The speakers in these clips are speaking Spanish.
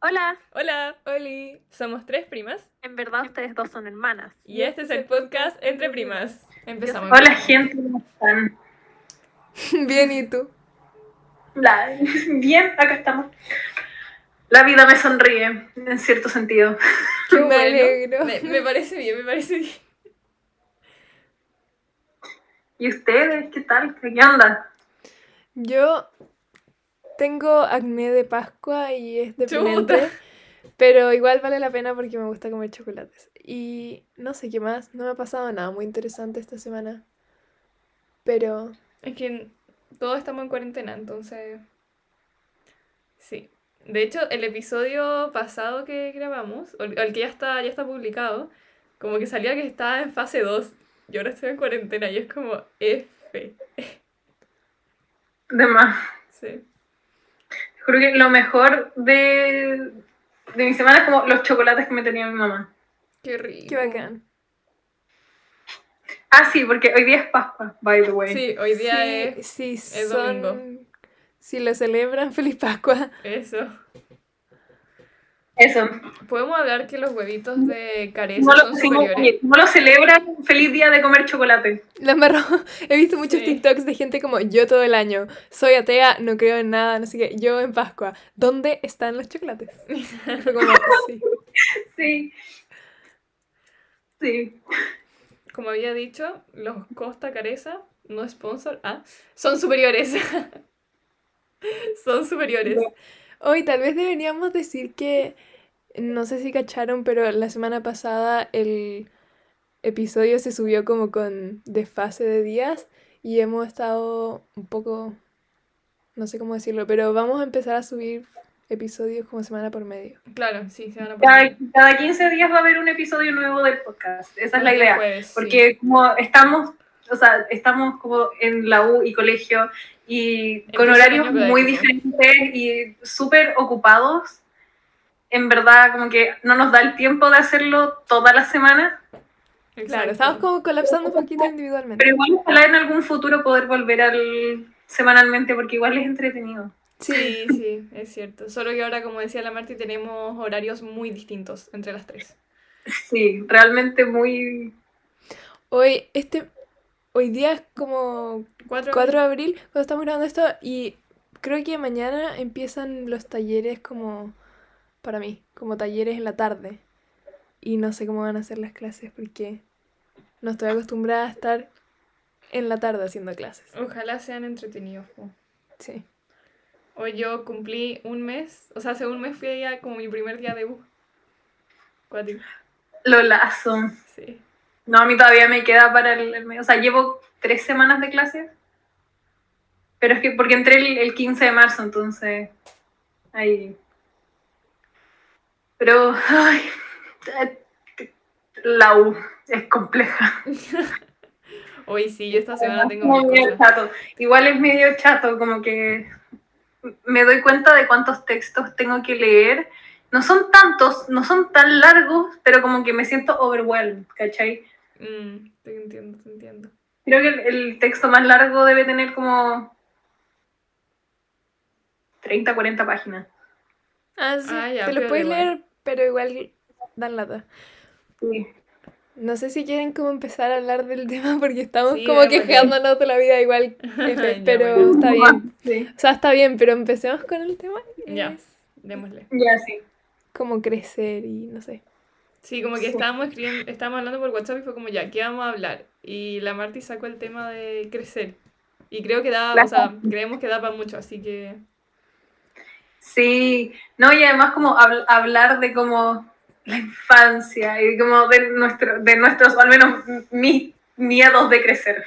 Hola, Hola, Oli. Somos tres primas en verdad ustedes dos son hermanas. y este es el podcast Entre Primas. Empezamos. Hola gente, ¿cómo están? Bien, ¿y tú? La- Bien, acá estamos. La vida me sonríe, en cierto sentido. Qué Me bueno. alegro. Me, me parece bien, me parece bien. ¿Y ustedes qué tal? ¿Qué onda? Yo tengo acné de Pascua y es deprimente, Chuta. pero igual vale la pena porque me gusta comer chocolates. Y no sé qué más, no me ha pasado nada muy interesante esta semana. Pero Es que todos estamos en cuarentena, entonces. Sí. De hecho, el episodio pasado que grabamos, o el que ya está, ya está publicado, como que salía que estaba en fase 2 y ahora estoy en cuarentena y es como F. De más. Sí. Creo que lo mejor de, de mi semana es como los chocolates que me tenía mi mamá. Qué rico. qué bacán. Ah, sí, porque hoy día es Pascua, by the way. Sí, hoy día Sí, es sí, es son... domingo. Si lo celebran, feliz Pascua. eso. Eso. Podemos hablar que los huevitos de careza No lo, son superiores. no lo celebran, feliz día de comer chocolate. La embarró. He visto muchos Sí. TikToks de gente como yo todo el año. Soy atea, no creo en nada, no sé qué. Yo en Pascua. ¿Dónde están los chocolates? Fue como, sí. Sí. Sí. Como había dicho, los Costa Careza, no sponsor, ah, son superiores. son superiores. Hoy tal vez deberíamos decir que, no sé si cacharon, pero la semana pasada el episodio se subió como con desfase de días y hemos estado un poco, no sé cómo decirlo, pero vamos a empezar a subir episodios como semana por medio. Claro, sí, se van a Cada, poner. cada 15 días va a haber un episodio nuevo del podcast. Esa es la idea. Sí. Porque como estamos, o sea, estamos como en la U y colegio y con horarios muy diferentes y súper ocupados, en verdad como que no nos da el tiempo de hacerlo toda la semana, Claro, estamos como colapsando un poquito individualmente. pero igual ojalá en algún futuro poder volver al semanalmente porque igual es entretenido. Sí, sí, es cierto. Solo que ahora, como decía la Marti, tenemos horarios muy distintos entre las tres. Sí, realmente muy... Hoy, este, hoy día es como Cuatro. 4 de abril cuando estamos grabando esto y creo que mañana empiezan los talleres como para mí, como talleres en la tarde. Y no sé cómo van a ser las clases porque no estoy acostumbrada a estar en la tarde haciendo clases. Ojalá sean entretenidos. po. Sí. Hoy yo cumplí un mes, o sea, hace un mes fui allá como mi primer día de U. Cuático. Lo lazo. Sí. No, a mí todavía me queda para el, el medio. O sea, llevo tres semanas de clase. Pero es que porque entré el, el 15 de marzo, entonces. Ahí. Pero. Ay, la U es compleja. Hoy sí, yo esta semana tengo mis medio chato. Igual es medio chato, como que me doy cuenta de cuántos textos tengo que leer. No son tantos, no son tan largos, pero como que me siento overwhelmed, ¿cachai? Mm, te entiendo, te entiendo. Creo que el, el texto más largo debe tener como 30, 40 páginas. Ah, sí, Ah, ya, te lo puedes igual. leer, pero igual dan lata. Sí. No sé si quieren como empezar a hablar del tema porque estamos Sí, como démosle. quejándonos de la vida igual, pero está bien. Sí, O sea, está bien, pero empecemos con el tema. Ya. Es Démosle. ya sí. como crecer y no sé. Sí, como que estábamos escribiendo, estábamos hablando por WhatsApp y fue como ya, ¿qué vamos a hablar? Y la Marti sacó el tema de crecer. Y creo que da, o sea, creemos que da para mucho, así que Sí, no, y además como habl- hablar de como la infancia y como de, nuestro, de nuestros, al menos mis miedos de crecer.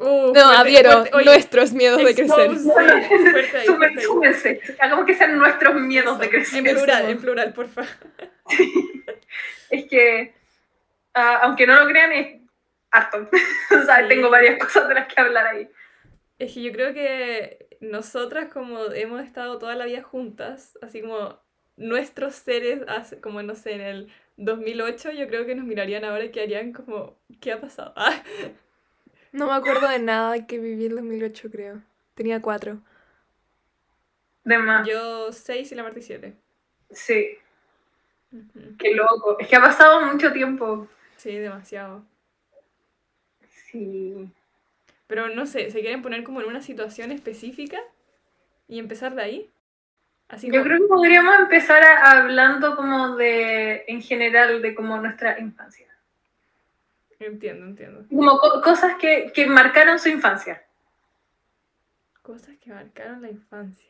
Uh, No, fuerte, adhiero, fuerte, oye, nuestros miedos de crecer. ahí. Súmense, hagamos que sean nuestros miedos de crecer. En plural, en plural, por favor. Es que, ah, aunque no lo crean, es harto. o sea, Sí. tengo varias cosas de las que hablar ahí. Es que yo creo que nosotras como hemos estado toda la vida juntas, así como nuestros seres, hace- como no sé, en el 2008, yo creo que nos mirarían ahora y que harían como, ¿qué ha pasado? Ah, No me acuerdo de nada que viví en 2008, creo. Tenía cuatro. De más. Yo 6 y la parte 7. Sí, qué loco. Es que ha pasado mucho tiempo. Sí, demasiado. Sí. Pero no sé, ¿se quieren poner como en una situación específica y empezar de ahí? Así Yo como- creo que podríamos empezar a- hablando como de, en general, de como nuestra infancia. Entiendo, entiendo. Como co- cosas que, que marcaron su infancia. Cosas que marcaron la infancia.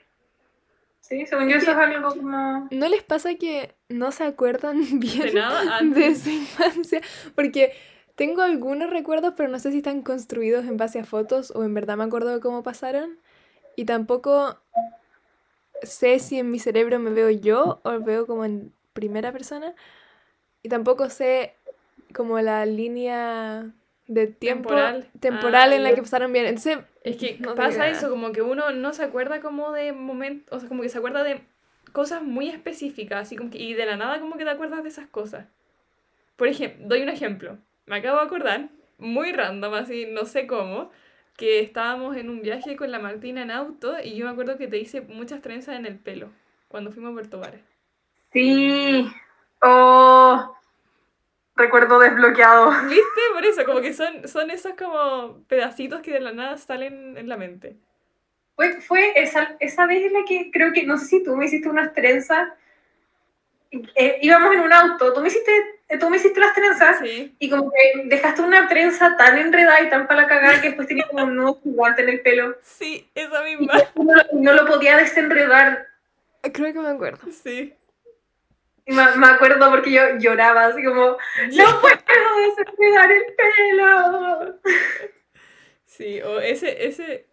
Sí, según yo eso es algo como... ¿No les pasa que no se acuerdan bien De nada de su infancia? Porque tengo algunos recuerdos, pero no sé si están construidos en base a fotos o en verdad me acuerdo de cómo pasaron. Y tampoco sé si en mi cerebro me veo yo o veo como en primera persona. Y tampoco sé como la línea de tiempo Temporal. temporal Ah, en la que pasaron bien. Entonces, Es que No pasa eso, como que uno no se acuerda como de momentos, o sea, como que se acuerda de cosas muy específicas, así como que, y de la nada como que te acuerdas de esas cosas. Por ejemplo, doy un ejemplo. Me acabo de acordar, muy random, así, no sé cómo, que estábamos en un viaje con la Martina en auto y yo me acuerdo que te hice muchas trenzas en el pelo cuando fuimos a Puerto Vares. Sí. Oh, recuerdo desbloqueado. ¿Viste? Por eso, como que son, son esos como pedacitos que de la nada salen en la mente. Fue, fue esa, esa vez en la que creo que, no sé si tú me hiciste unas trenzas. Eh, íbamos en un auto, tú me hiciste, eh, tú me hiciste las trenzas Sí. y como que dejaste una trenza tan enredada y tan para la cagada que después tenía como un nudo gigante en el pelo. Sí, esa Y misma. no, lo- no lo podía desenredar. creo que me acuerdo. Sí. Y me, me acuerdo porque yo lloraba así como, no puedo desenredar el pelo. Sí, o ese, ese,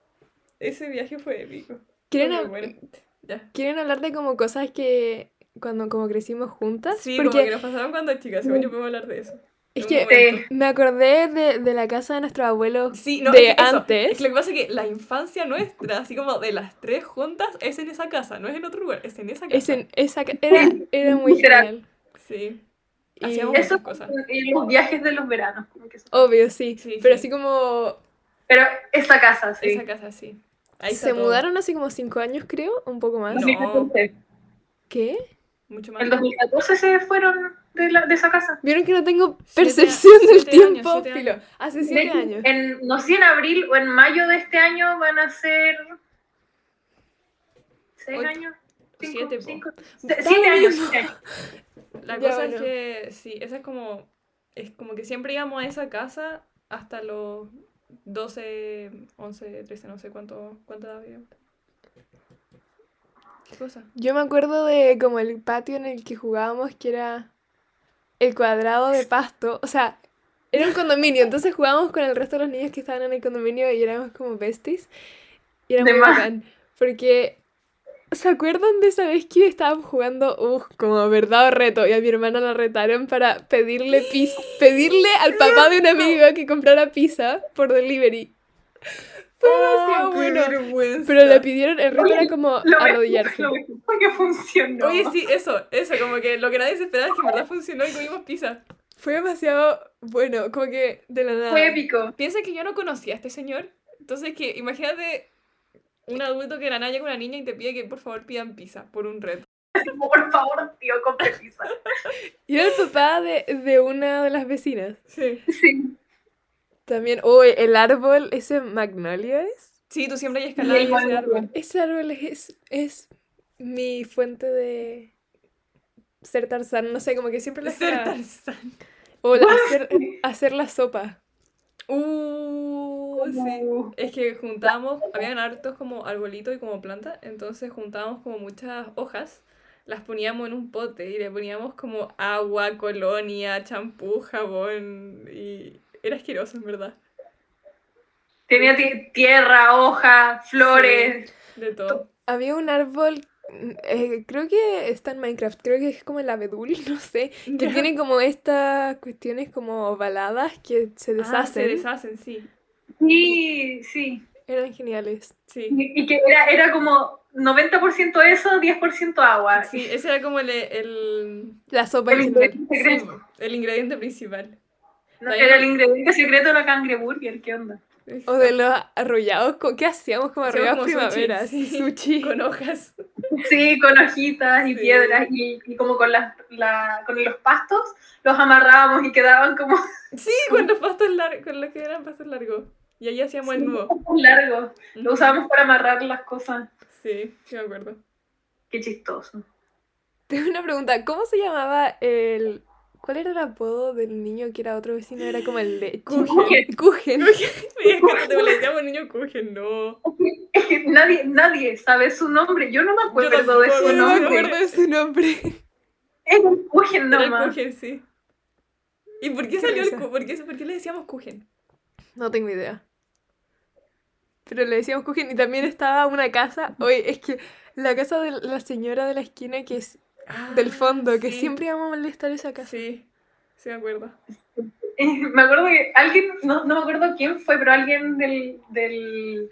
ese viaje fue épico. ¿Quieren, hab-. Ya. ¿Quieren hablar de como cosas que cuando como crecimos juntas? Sí, Porque como que nos pasaron cuando chicas, según yo podemos hablar de eso. Es que. Sí. me acordé de, de la casa de nuestros abuelos Sí, no, de es que eso, antes. Es que lo que pasa es que la infancia nuestra, así como de las tres juntas, es en esa casa, no es en otro lugar, es en esa casa. Es en esa ca- era, era muy genial. Sí. Y- Hacíamos Eso muchas cosas. y los viajes de los veranos. Como que son- Obvio, sí. Sí, pero sí. así como Pero esa casa, sí. Esa casa, sí. Ahí se todo. mudaron hace como cinco años, creo, un poco más. No. 2014. ¿Qué? Mucho más. En 2014 se fueron de, la- de esa casa. ¿Vieron que no tengo Siete- percepción del siete años, tiempo? siete Filo, años. hace De siete hecho, años. En, no sé si en abril o en mayo de este año van a ser. ¿Seis Ocho. años? Cinco, Siete, cinco- siete años. siete años. La Ya, cosa bueno. es que, sí, esa es como, es como que siempre íbamos a esa casa hasta los 12, 11, 13, no sé cuánto, cuánta edad había. ¿Qué cosa? Yo me acuerdo de como el patio en el que jugábamos, que era el cuadrado de pasto. O sea, era un condominio, entonces jugábamos con el resto de los niños que estaban en el condominio y éramos como besties. Y era De muy bacán. Porque, ¿se acuerdan de esa vez que estábamos jugando, uh, como verdad o reto? Y a mi hermana la retaron para pedirle pis pedirle al papá de un amigo que comprara pizza por delivery. Fue demasiado bueno. Vergüenza! Pero le pidieron, el reto era como Lo arrodillarse. Lo mejor que funcionó. Oye, sí, eso, eso, como que lo que nadie se esperaba es que en verdad funcionó y comimos pizza. Fue demasiado bueno, como que de la nada. Fue épico. Piensa que yo no conocía a este señor, entonces que imagínate un adulto que la naya con una niña y te pide que por favor pidan pizza por un reto. Por favor, tío, compre pizza. Y era el papá de, de una de las vecinas. Sí. Sí. También, oh, el árbol, ese magnolia es. Sí, tú siempre hay escalado ese árbol. Ese árbol es, es mi fuente de ser Tarzán, no sé, como que siempre lo Ser. Tarzán. O la- hacer, hacer la sopa. Uh, sí. Es que juntábamos, habían hartos como arbolitos y como planta, entonces juntábamos como muchas hojas, las poníamos en un pote y le poníamos como agua, colonia, champú, jabón y era asqueroso en verdad, Tenía ti- tierra, hoja, flores. de todo. Había un árbol, eh, creo que está en Minecraft, creo que es como el abedul, no sé, que Ya. tiene como estas cuestiones como ovaladas que se Ah, deshacen. se deshacen, sí, Sí, sí. Eran geniales. sí. Y, y que era, era como 90% eso, 10% agua. Sí, ese era como el, el, La sopa El ingrediente sí, el ingrediente principal. No, era el ingrediente secreto de la cangreburger, ¿qué onda? O de los arrollados. ¿Qué hacíamos como arrollados como sushi, primavera? sí, Sushi. Con hojas. Sí, con hojitas y Sí. piedras y, y como con, las la, con los pastos los amarrábamos y quedaban como Sí, con los pastos largos, con los que eran pastos largos. Y ahí hacíamos el nudo. largos. Lo usábamos para amarrar las cosas. Sí, sí me acuerdo. Qué chistoso. Tengo una pregunta. ¿Cómo se llamaba el... ¿Cuál era el apodo del niño que era otro vecino? Era como el de... Kuchen. Kuchen. Me es que te le decíamos niño Kuchen, no. Es que nadie, nadie sabe su nombre. Yo no me acuerdo de tampoco, su Yo no me nombre. acuerdo de su nombre. Es un Kuchen Era el nomás. Kuchen, sí. ¿Y por qué Qué salió el. Kuchen? ¿Por qué, por qué le decíamos Kuchen? No tengo idea. Pero le decíamos Kuchen y también estaba una casa. Oye, es que la casa de la señora de la esquina que es del fondo, que siempre íbamos a molestar esa casa. Sí, sí me acuerdo. Eh, Me acuerdo que alguien, no, no me acuerdo quién fue, pero alguien del, del,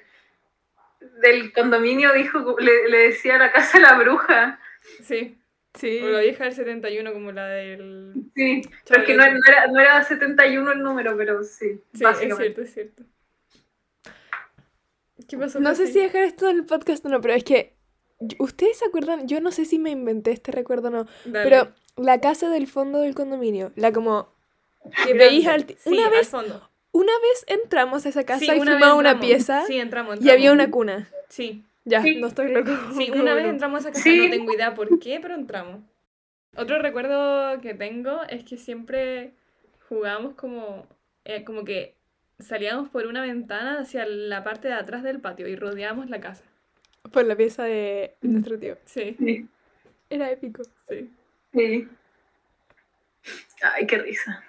del condominio dijo, le, le decía a la casa la bruja. Sí. Sí. O la vieja del 71 como la del... Sí, pero es que no, no era, no era 71 el número, pero sí, Sí, es cierto, es cierto. ¿Qué pasó? No sé si dejar esto en el podcast o no, pero es que. ¿Ustedes se acuerdan? Yo no sé si me inventé este recuerdo o no. Dale. Pero la casa del fondo del condominio, la como. Que veis al. Sí, una al vez. fondo. Una vez entramos a esa casa Sí, y una una pieza Sí, entramos, y había una cuna. Sí, Ya, Sí. no estoy loco. sí, una vez entramos a esa casa, no tengo idea por qué, pero entramos. Otro recuerdo que tengo es que siempre jugábamos como, eh, como que salíamos por una ventana hacia la parte de atrás del patio y rodeábamos la casa. Por la pieza de nuestro tío. Sí, Sí, Era épico. sí. sí. Ay, qué risa.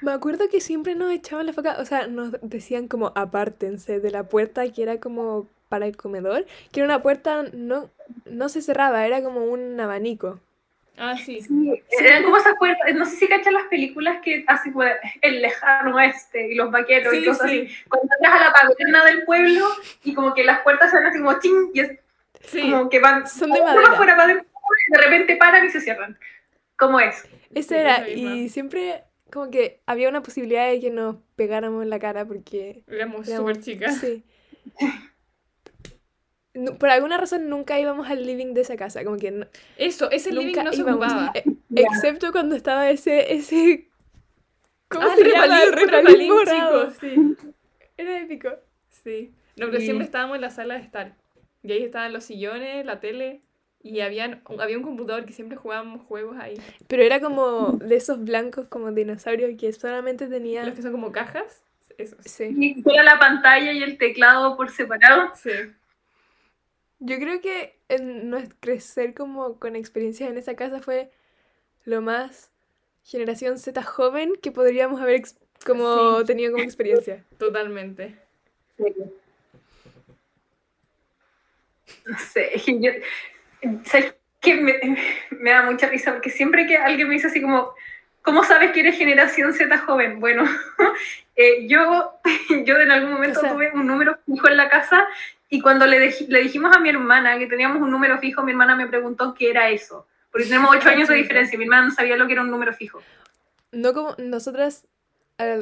Me acuerdo que siempre nos echaban la foca, o sea, nos decían como apártense de la puerta que era como para el comedor, que era una puerta no, no se cerraba, era como un abanico. Ah, sí. Sí, eran como esas puertas, no sé si cachan las películas que hacen pues, el lejano oeste y los vaqueros y Sí, cosas sí. así. Cuando entras a la taberna del pueblo y como que las puertas se van así como ching y es Sí, como que van Son de madera. afuera, va adentro, y de repente paran y se cierran. ¿Cómo es? Sí, era, y siempre como que había una posibilidad de que nos pegáramos en la cara porque... éramos éramos- súper chicas. Sí. Por alguna razón nunca íbamos al living de esa casa, como que no- Eso, ese living no se íbamos. ocupaba. E-. Excepto cuando estaba ese, ese... ¿Cómo Ah, se el llama? repalín, El un repalín repalín morado. chico, sí. Era épico. Sí. No, pero Sí. siempre estábamos en la sala de estar. Y ahí estaban los sillones, la tele. Y habían, había un computador que siempre jugábamos juegos ahí. Pero era como de esos blancos como dinosaurios que solamente tenía... Los que son como cajas. Esos. Sí. Y fuera la pantalla y el teclado por separado. Sí. Yo creo que en crecer como con experiencias en esa casa fue lo más generación Z joven que podríamos haber como Sí. tenido como experiencia. Totalmente. No sé, es que yo, ¿sabes qué? Me, me da mucha risa porque siempre que alguien me dice así como, ¿cómo sabes que eres generación Z joven? Bueno, eh, yo, yo en algún momento O sea- tuve un número fijo en la casa y cuando le, dej- le dijimos a mi hermana que teníamos un número fijo, mi hermana me preguntó qué era eso. Porque tenemos ocho años de diferencia, mi hermana no sabía lo que era un número fijo. No como nosotras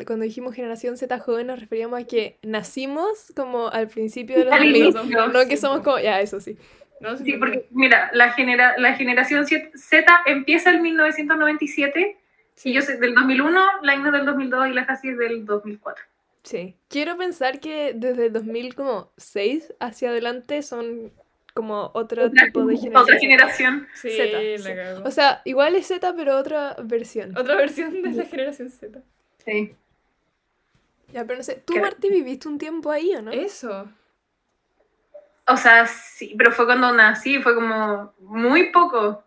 cuando dijimos generación Z joven nos referíamos a que nacimos como al principio de los Al 2000, inicio, no que sí, somos po. como, ya eso sí. No, Sí, porque mira, la, genera, la generación Z empieza en 1997 y yo soy del 2001, la Ina del 2002 y la Casi del 2004. Sí. Quiero pensar que desde el 2006 hacia adelante son como otro Otra, tipo de generación. otra generación. Sí, Z, la sí. cagó. O sea, igual es Z, pero otra versión. Otra versión de la generación Z. Sí. Ya, pero no sé, ¿tú. Marti, viviste un tiempo ahí o no? Eso. O sea, sí, pero fue cuando nací, fue como muy poco.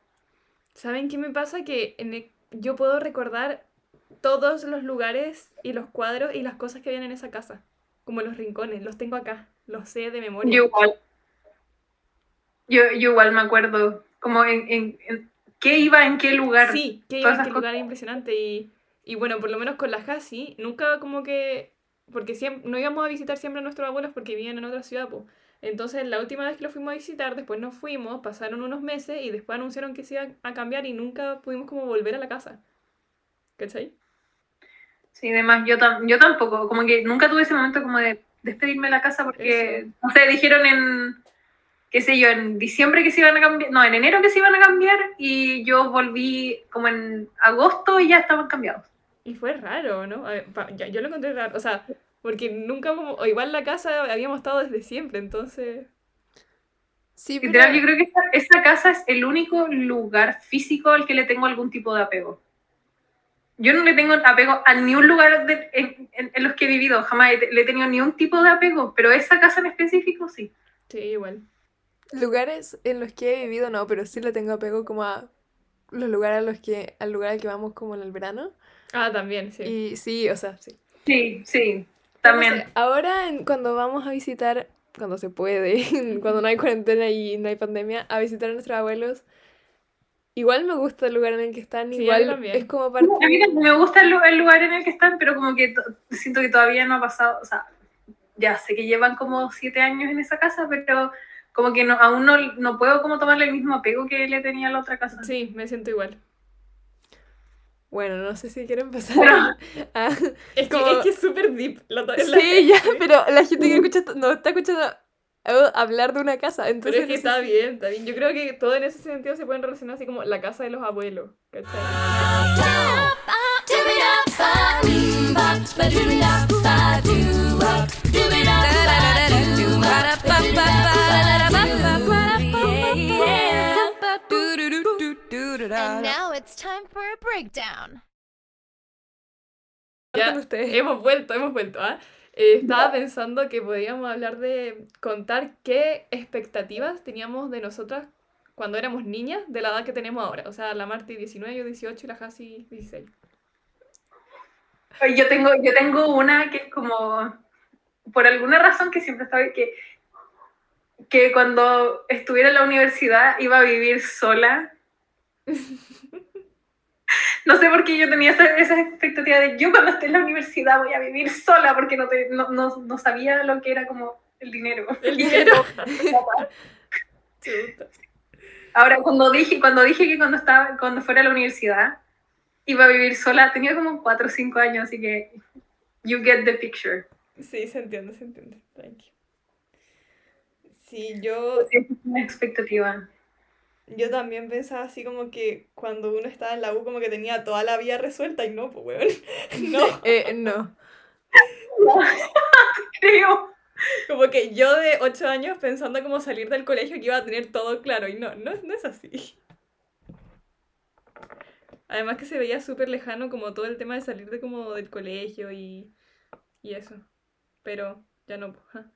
¿Saben qué me pasa? Que en el- yo puedo recordar todos los lugares y los cuadros y las cosas que habían en esa casa. Como los rincones, los tengo acá. Los sé de memoria. Yo igual. Yo, yo igual me acuerdo, como en, en- en qué iba en qué lugar. Sí, que todas qué esas lugar impresionante. Y, y bueno, por lo menos con la Hasi, nunca como que. Porque siempre, no íbamos a visitar siempre a nuestros abuelos porque vivían en otra ciudad, pues. Entonces, la última vez que lo fuimos a visitar, después nos fuimos, pasaron unos meses y después anunciaron que se iba a cambiar y nunca pudimos como volver a la casa. ¿Cachai? Sí, además, yo, tam- yo tampoco, como que nunca tuve ese momento como de despedirme de la casa porque, Eso. no sé, dijeron en, qué sé yo, en diciembre que se iban a cambiar, no, en enero que se iban a cambiar y yo volví como en agosto y ya estaban cambiados. Y fue raro, ¿no? Ver, yo lo encontré raro, o sea, porque nunca como, o igual la casa habíamos estado desde siempre, entonces... Sí, pero... Literal, yo creo que esta, esta casa es el único lugar físico al que le tengo algún tipo de apego. Yo no le tengo apego a ni un lugar de- en, en- en los que he vivido, jamás he le he tenido ni un tipo de apego, pero esa casa en específico sí. Sí, igual. Lugares en los que he vivido no, pero sí le tengo apego como a los lugares a los que, al lugar al que vamos como en el verano. Ah, también, sí. Y sí, o sea, sí. Sí, sí, también. sé, ahora en- cuando vamos a visitar, cuando se puede, cuando no hay cuarentena y no hay pandemia, a visitar a nuestros abuelos, igual me gusta el lugar en el que están, Sí, igual también. es como parte... A mí me gusta el, lu- el lugar en el que están, pero como que to- siento que todavía no ha pasado, o sea, ya sé que llevan como siete años en esa casa, pero como que no, aún no, no puedo como tomarle el mismo apego que le tenía a la otra casa. Sí, me siento igual. Bueno, no sé si quieren pasar a... Es que es, que es súper deep. la- la- Sí, ya, sí. pero la gente que escucha esto no está escuchando hablar de una casa, Pero entonces es que está bien, está bien. Yo creo que todo en ese sentido se pueden relacionar así como la casa de los abuelos, ¿cachai? And now it's time for a breakdown. Ya, hemos vuelto, hemos vuelto, ¿ah? Eh, estaba pensando que podíamos hablar de contar qué expectativas teníamos de nosotras cuando éramos niñas de la edad que tenemos ahora. O sea, la Marti 19, yo 18 y la Hasi 16. Oye, Yo tengo, yo tengo una que es como, por alguna razón que siempre estaba, que, que cuando estuviera en la universidad iba a vivir sola. No sé por qué yo tenía esa, esa expectativa de yo cuando esté en la universidad voy a vivir sola porque no, te- no, no, no sabía lo que era como el dinero. El dinero. Ahora, cuando dije, cuando dije que cuando, estaba, cuando fuera a la universidad iba a vivir sola, tenía como 4 o 5 años, así que you get the picture. Sí, se entiende, se entiende. Tranqui. Sí, yo, es una expectativa. Yo también pensaba así como que cuando uno estaba en la U como que tenía toda la vida resuelta y no, pues weón. No. Eh, no. Creo. Como que yo de 8 años pensando como salir del colegio que iba a tener todo claro y no, no, no es así. Además que se veía súper lejano como todo el tema de salir de como del colegio y, y eso. Pero ya no. pues, ajá.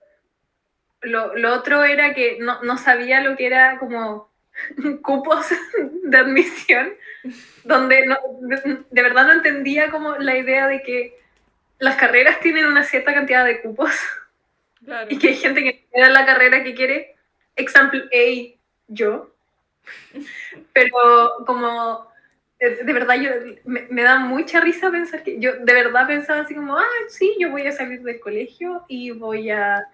Lo, lo otro era que no, no sabía lo que era como cupos de admisión, donde no- de, de verdad no entendía como la idea de que las carreras tienen una cierta cantidad de cupos. Claro. y que hay gente que era la carrera que quiere, example A, yo, pero como de, de verdad yo me, me da mucha risa pensar que yo de verdad pensaba así como, ah, sí, yo voy a salir del colegio y voy a,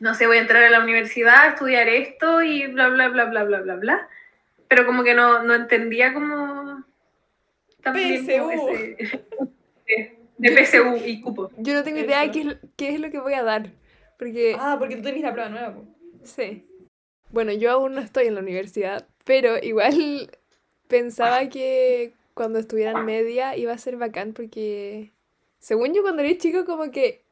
no sé, voy a entrar a la universidad, estudiar esto y bla, bla, bla, bla, bla, bla, bla, pero como que no, no entendía como también como PSU. ese- de, de PSU y cupo. Yo no tengo idea Eso. qué es, qué es lo que voy a dar. Porque, Ah, porque tú tenés la prueba nueva. sí. Bueno, yo aún no estoy en la universidad, pero igual pensaba que cuando estuviera en media iba a ser bacán porque, según yo cuando era chico, como que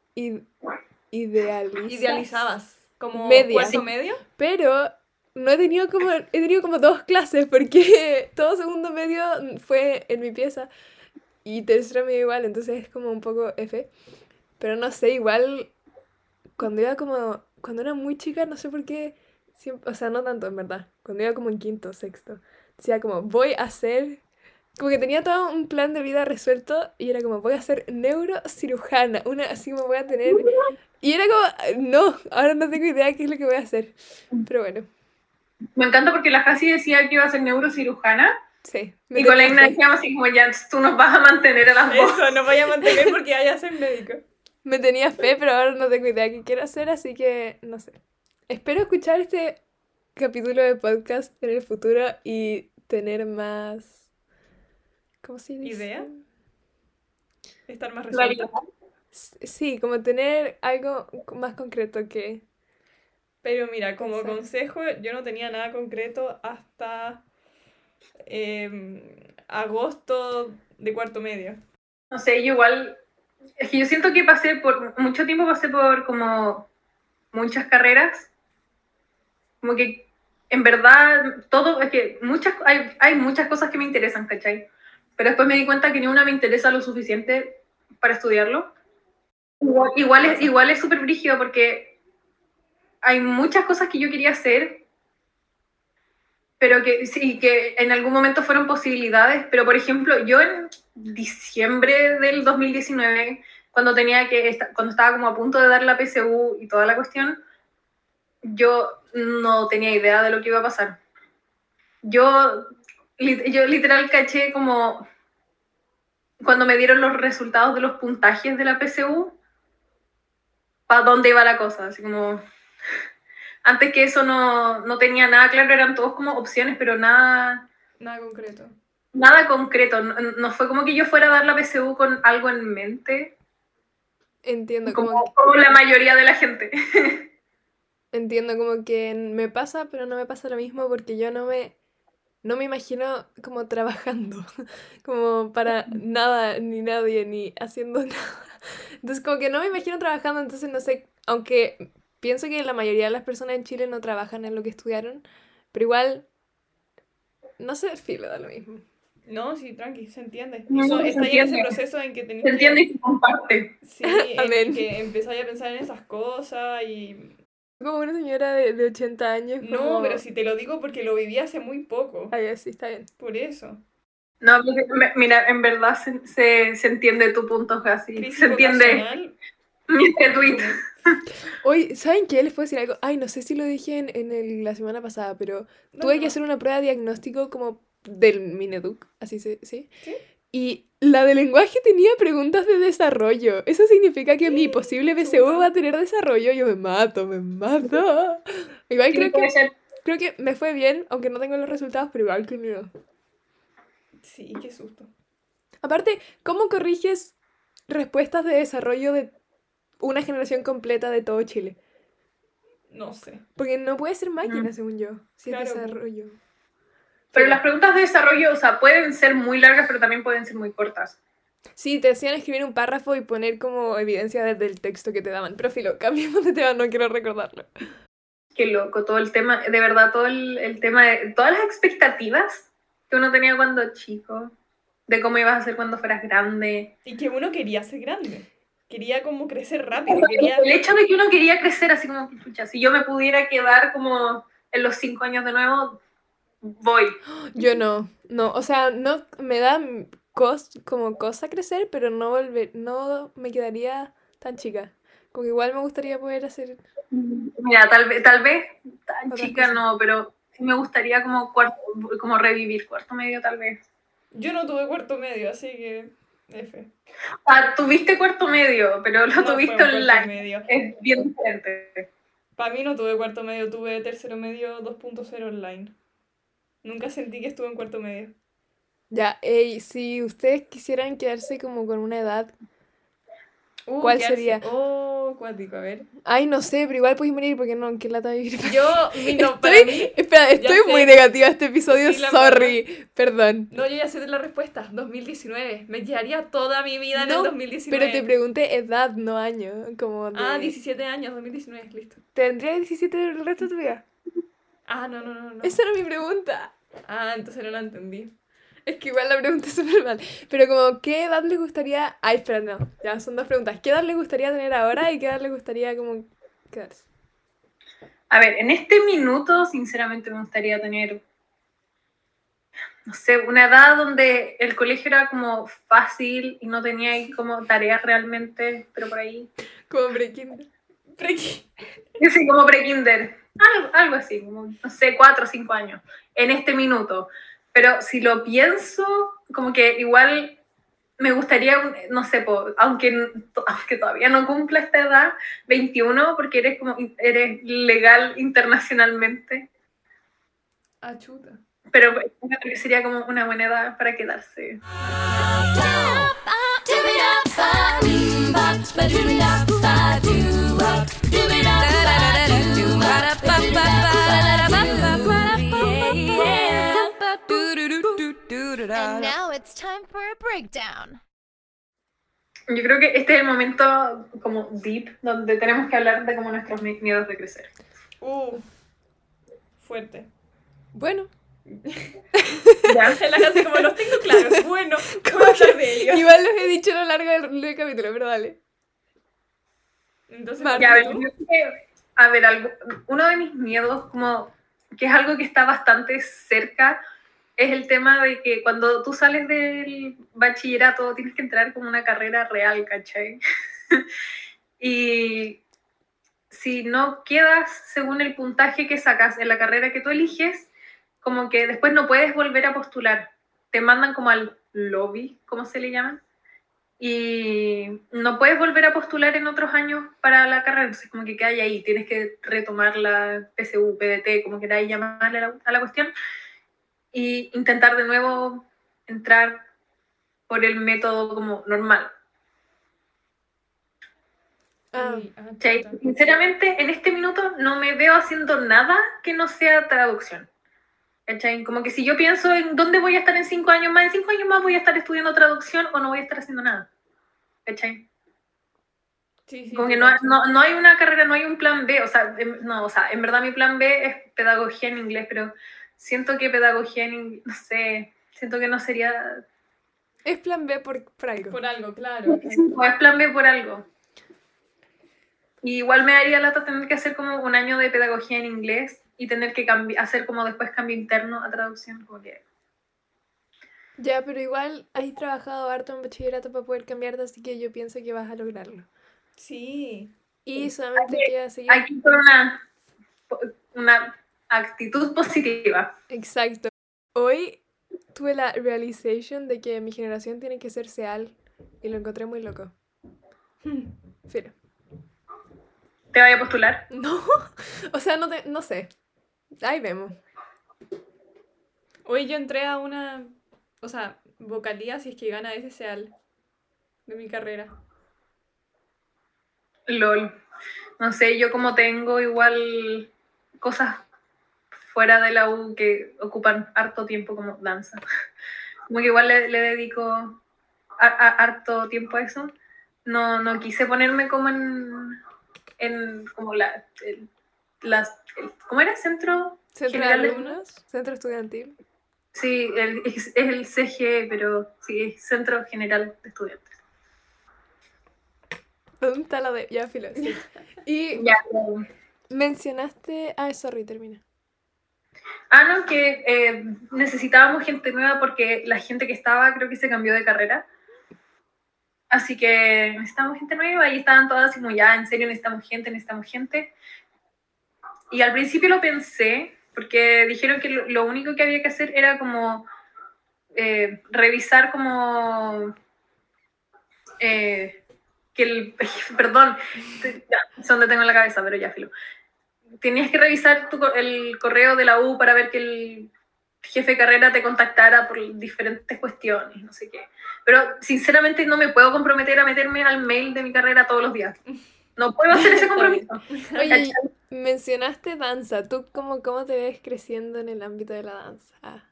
idealizas. Idealizabas. Como Media. cuarto medio. Pero no he tenido como, he tenido como dos clases porque todo segundo medio fue en mi pieza y tercero medio igual, entonces es como un poco F. Pero no sé, igual cuando iba como, cuando era muy chica, no sé por qué, siempre, o sea, no tanto en verdad, cuando iba como en quinto, sexto, decía como, voy a ser, como que tenía todo un plan de vida resuelto y era como, voy a ser neurocirujana, una así como voy a tener... Y era como, no, ahora no tengo idea qué es lo que voy a hacer. Pero bueno, Me encanta porque la Casi decía que iba a ser neurocirujana sí. y con la Igna decíamos así como ya tú nos vas a mantener a las dos. Eso, no vaya a mantener porque vaya a ser médico. Me tenía fe, pero ahora no tengo idea qué quiero hacer, así que no sé. Espero escuchar este capítulo de podcast en el futuro y tener más... ¿Cómo se dice? ¿Idea? estar más resuelta. Sí, como tener algo más concreto que... Pero mira, como Exacto. consejo, yo no tenía nada concreto hasta em, agosto de cuarto medio. No sé, yo igual, es que yo siento que pasé por, mucho tiempo pasé por como muchas carreras, como que en verdad todo, es que muchas, hay, hay muchas cosas que me interesan, ¿cachai? Pero después me di cuenta que ni una me interesa lo suficiente para estudiarlo. Igual, igual es igual es súper brígido porque hay muchas cosas que yo quería hacer, pero que sí, que en algún momento fueron posibilidades, pero por ejemplo, yo en diciembre del 2019, cuando tenía que cuando estaba como a punto de dar la PSU y toda la cuestión, yo no tenía idea de lo que iba a pasar. Yo, yo literal caché como cuando me dieron los resultados de los puntajes de la PSU, para dónde iba la cosa, así como antes que eso no, no tenía nada claro, eran todos como opciones, pero nada, Nada concreto. nada concreto. No, no fue como que yo fuera a dar la PSU con algo en mente, Entiendo, como, como, como la mayoría de la gente. entiendo como que me pasa, pero no me pasa lo mismo porque yo no me, no me imagino como trabajando, como para nada, ni nadie, ni haciendo nada. Entonces como que no me imagino trabajando, entonces no sé, aunque pienso que la mayoría de las personas en Chile no trabajan en lo que estudiaron, pero igual, no sé, filo, da lo mismo. No, sí, tranqui, se entiende. No, Eso, se está en ese proceso en que tenés ¿Se entiende y se comparte? que, sí, en que empezáis a pensar en esas cosas y... Como una señora de, de 80 años. No, como- pero si te lo digo porque lo viví hace muy poco. Ay, así está bien. Por eso. No, porque, me- mira, en verdad se, se, se entiende tu punto, casi. Se entiende este tweet. Hoy, ¿saben qué? Les puedo decir algo. Ay, no sé si lo dije en, en el- la semana pasada, pero no, tuve no. que hacer una prueba de diagnóstico como del Mineduc, así se, ¿sí? ¿Sí? Y la de lenguaje tenía preguntas de desarrollo. Eso significa que mi posible chuta. va a tener desarrollo. Yo me mato, me mato. Igual creo que, ser. creo que me fue bien, aunque no tengo los resultados, pero igual que no. Sí, qué susto. Aparte, ¿cómo corriges respuestas de desarrollo de una generación completa de todo Chile? No sé. Porque no puede ser máquina, Mm. según yo, si Claro. es desarrollo. Pero las preguntas de desarrollo, o sea, pueden ser muy largas, pero también pueden ser muy cortas. Sí, te hacían escribir un párrafo y poner como evidencia desde el texto que te daban. Pero filo, cambiemos de tema, no quiero recordarlo. Qué loco, todo el tema, de verdad, todo el, el tema de todas las expectativas que uno tenía cuando chico, de cómo ibas a ser cuando fueras grande. Y que uno quería ser grande. Quería como crecer rápido. Quería... El hecho de que uno quería crecer así como, pucha, si yo me pudiera quedar como en los cinco años de nuevo, voy. Yo no, no, o sea, no me da cos, como cosa crecer, pero no volver, no me quedaría tan chica. Como que igual me gustaría poder hacer. Mira, tal vez, tal vez, tan chica cosas. no, pero me gustaría como, cuarto, como revivir cuarto medio tal vez. Yo no tuve cuarto medio, así que... F. Ah, tuviste cuarto medio, pero lo No tuviste online. medio. Es bien diferente. Para mí no tuve cuarto medio, tuve tercero medio 2.0 online. Nunca sentí que estuve en cuarto medio. Ya, ey, si ustedes quisieran quedarse como con una edad. Uh, ¿Cuál sería? Oh, cuático, a ver. Ay, no sé, pero igual podéis morir porque no, que lata vivir. Yo, mi- no, Estoy, mí... espera, estoy sé. muy negativa a este episodio, Sí, sorry, perdón. No, yo ya sé de la respuesta. 2019. Me quedaría toda mi vida en No, el 2019. Pero te pregunté edad, no año. Como de... Ah, 17 años, 2019, listo. ¿Tendría 17 el resto de tu vida? Ah, no, no, no, no. Esa era mi pregunta. Ah, entonces no la entendí. Es que igual la pregunta es súper mal. Pero como, ¿qué edad les gustaría...? Ay, espera, no. Ya, son dos preguntas. ¿Qué edad les gustaría tener ahora y qué edad les gustaría como quedarse? A ver, en este minuto, sinceramente, me gustaría tener, no sé, una edad donde el colegio era como fácil y no tenía ahí como tareas realmente, pero por ahí. Como. Prequi- Yo sí, como pre-kinder. Algo, algo así, como, no sé, cuatro o cinco años, en este minuto. Pero si lo pienso, como que igual me gustaría, no sé, po, aunque, aunque todavía no cumpla esta edad, 21, porque eres como eres legal internacionalmente. Ah, chuta. Pero sería como una buena edad para quedarse. Up. And now it's time for a breakdown. Yo creo que este es el momento como deep donde tenemos que hablar de como nuestros mi- miedos de crecer. Uh, fuerte. Bueno, ¿Ya? La casi como los tengo claros. Bueno, hablar de ellos. igual los he dicho a lo largo del, del capítulo, pero dale. Entonces, Marta, Ya, a ver, yo que- a ver, algo, uno de mis miedos, como que es algo que está bastante cerca, es el tema de que cuando tú sales del bachillerato tienes que entrar como una carrera real, ¿cachai? y si no quedas según el puntaje que sacas en la carrera que tú eliges, como que después no puedes volver a postular. Te mandan como al lobby, ¿cómo se le llaman? y no puedes volver a postular en otros años para la carrera, entonces como que queda ahí, tienes que retomar la PSU, PDT, como queráis llamarle a la, a la cuestión, y intentar de nuevo entrar por el método como normal. Ah, Ay, ah. Sinceramente, en este minuto no me veo haciendo nada que no sea traducción. ¿cachai? Como que si yo pienso en dónde voy a estar en cinco años más, en cinco años más voy a estar estudiando traducción o no voy a estar haciendo nada. ¿Cachai? Sí, sí, Como que no, no, no hay una carrera, no hay un plan B, o sea, em- no, o sea, en verdad mi plan B es pedagogía en inglés, pero siento que pedagogía en inglés, no sé, siento que no sería, es plan B por, por algo. Por algo, claro. o es plan B por algo. Y igual me daría lata tener que hacer como un año de pedagogía en inglés y tener que cambi- hacer como después cambio interno a traducción, como que... Ya, pero igual has trabajado harto en bachillerato para poder cambiarte, así que yo pienso que vas a lograrlo. Sí. Y solamente Hay que- queda seguir. Hay que ir con una, una actitud positiva. Exacto. Hoy tuve la realization de que mi generación tiene que ser SEAL y lo encontré muy loco. Filo. ¿Te vaya a postular? No, o sea, no, te- no sé. Ahí vemos. Hoy yo entré a una, o sea, vocalía si es que gana ese SEAL de mi carrera. LOL. No sé, yo como tengo igual cosas fuera de la U que ocupan harto tiempo como danza. Como que igual le, le dedico a- a- harto tiempo a eso. No, no quise ponerme como en, en como la, el- las, el- ¿cómo era? Centro Centro de alumnos, centro estudiantil. Sí, el- es, es el CGE, pero sí, es Centro General de Estudiantes. ¿Dónde está la de? Ya, filo. sí. Y Ya. mencionaste. Ah, sorry, termina. Ah, no, que eh, necesitábamos gente nueva porque la gente que estaba creo que se cambió de carrera. Así que necesitábamos gente nueva y estaban todas así como ya, en serio necesitamos gente, necesitamos gente. Y al principio lo pensé porque dijeron que lo, único que había que hacer era como eh, revisar como eh, que el, perdón, es donde tengo la cabeza, pero ya filo tenías que revisar tu el correo de la U para ver que el jefe de carrera te contactara por diferentes cuestiones, no sé qué. Pero sinceramente no me puedo comprometer a meterme al mail de mi carrera todos los días. No puedo hacer ese compromiso. Oye, mencionaste danza. ¿Tú cómo, cómo te ves creciendo en el ámbito de la danza? Ah,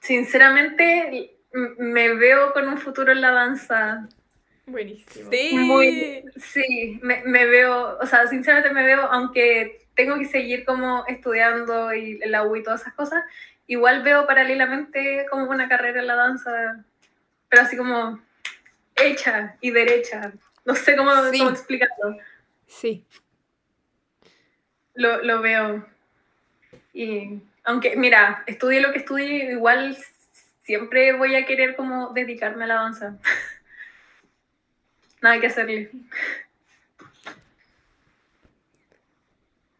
Sinceramente me veo con un futuro en la danza. Buenísimo. Muy, sí, me, me veo, o sea, sinceramente me veo, aunque tengo que seguir como estudiando y la U y todas esas cosas, igual veo paralelamente como una carrera en la danza, pero así como hecha y derecha. No sé cómo, Sí. cómo explicarlo. Sí. Lo, lo veo. Y aunque, mira, estudie lo que estudie, igual siempre voy a querer como dedicarme a la danza. Nada que hacerle.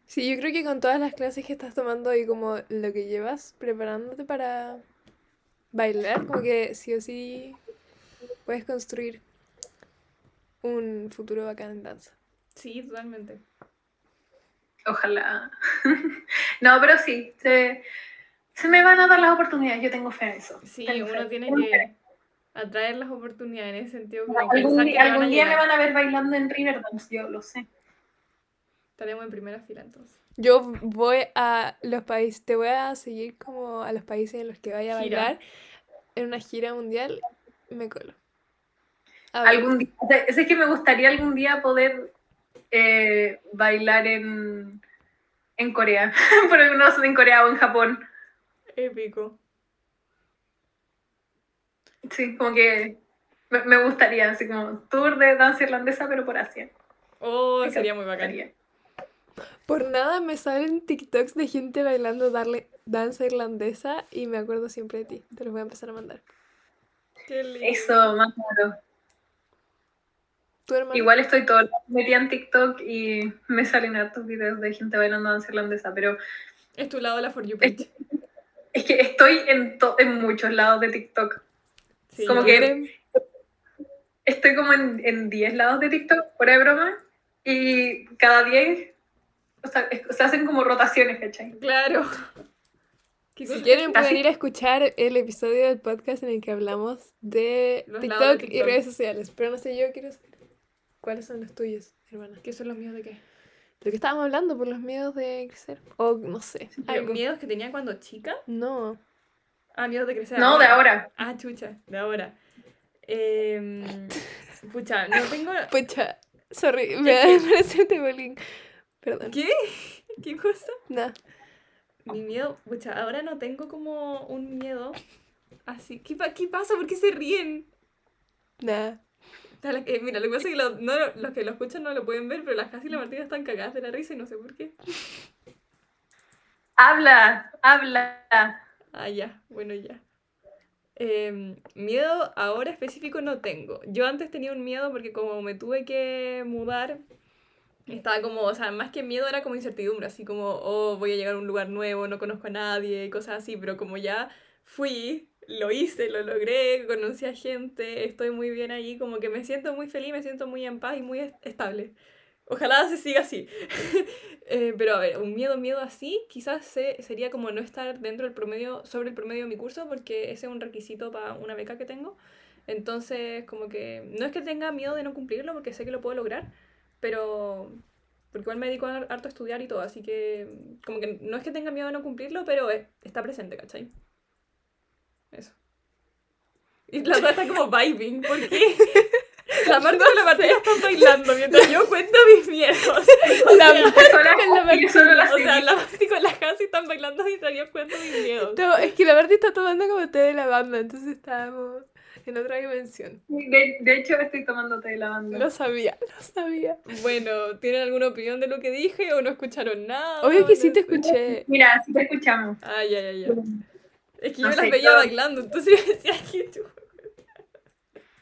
Sí, yo creo que con todas las clases que estás tomando y como lo que llevas preparándote para bailar, como que sí o sí puedes construir un futuro bacán en danza. Sí, totalmente. Ojalá. no, pero sí, se, se me van a dar las oportunidades, yo tengo fe en eso. Sí, Tengo fe, uno tiene que atraer las oportunidades en ese sentido. Como Algún, pensar que día- van a algún día me van a ver bailando en Riverdance, yo lo sé. Estaremos en primera fila entonces. Yo voy a los países, te voy a seguir como a los países en los que vaya a Gira. bailar en una gira mundial, me colo. Algún día, o sea, es que me gustaría algún día poder eh, bailar en, en Corea, por alguna razón en Corea o en Japón. Épico. Sí, como que me, me gustaría, así como tour de danza irlandesa, pero por Asia. Oh, Me sería muy bacán. por nada me salen TikToks de gente bailando darle danza irlandesa y me acuerdo siempre de ti. Te los voy a empezar a mandar. Qué lindo. Eso, más claro. Igual estoy todo el metida en TikTok y me salen hartos videos de gente bailando danza irlandesa, pero Es tu lado de la For You page. es que estoy en, to- en muchos lados de TikTok. Sí, como que estoy como en, en 10 lados de TikTok, fuera de broma, y cada 10 o sea, se hacen como rotaciones, ¿cachai? Claro. ¿Qué Si quieren pueden ir a escuchar el episodio del podcast en el que hablamos de Los TikTok, de y redes sociales. Pero no sé, yo quiero saber cuáles son los tuyos, hermana. ¿Qué son los míos de qué? Lo que estábamos hablando por los miedos de crecer. O no sé, algo. ¿Miedos que tenía cuando chica? No. Ah, miedos de crecer. No, de ahora. Ah, chucha, de ahora. Em, pucha, no tengo. Pucha, sorry, me da parece bullying. Perdón. ¿Qué? ¿Qué cosa? Nada. Mi miedo, pucha, ahora no tengo como un miedo así. ¿Qué, pa- qué pasa? ¿Por qué se ríen? Nada. Eh, mira, lo que pasa es que lo- no, lo- los que lo escuchan no lo pueden ver, pero las Casi y la Martina están cagadas de la risa y no sé por qué. Habla, habla. Ah, ya, bueno, ya. Em, miedo ahora específico no tengo. Yo antes tenía un miedo porque como me tuve que mudar, estaba como, o sea, más que miedo era como incertidumbre, así como, oh, voy a llegar a un lugar nuevo, no conozco a nadie, cosas así, pero como ya fui, lo hice, lo logré, conocí a gente, estoy muy bien ahí, como que me siento muy feliz, me siento muy en paz y muy est- estable. Ojalá se siga así. Eh, pero a ver, un miedo, miedo así, quizás se- sería como no estar dentro del promedio, sobre el promedio de mi curso, porque ese es un requisito para una beca que tengo. Entonces, como que no es que tenga miedo de no cumplirlo, porque sé que lo puedo lograr, pero porque igual me dedico a harto a estudiar y todo, así que como que no es que tenga miedo de no cumplirlo, pero es- está presente, ¿cachai? Eso. Y la otra está como vibing, ¿por qué? La Marta y la Martina están bailando mientras yo cuento mis miedos. O La la- con la la o sea, la Marta con las Casi están bailando mientras yo cuento mis miedos. No, es que la Marta está tomando como té de lavanda, entonces estábamos en otra dimensión. De, de hecho, estoy tomando té de lavanda. Lo sabía, lo sabía. Bueno, ¿tienen alguna opinión de lo que dije o no escucharon nada? Obvio que No sí te escuché. Mira, si te escuchamos. Ay, ay, ay, ay. Es que No yo las sé, veía yo- bailando, entonces yo decía que tú.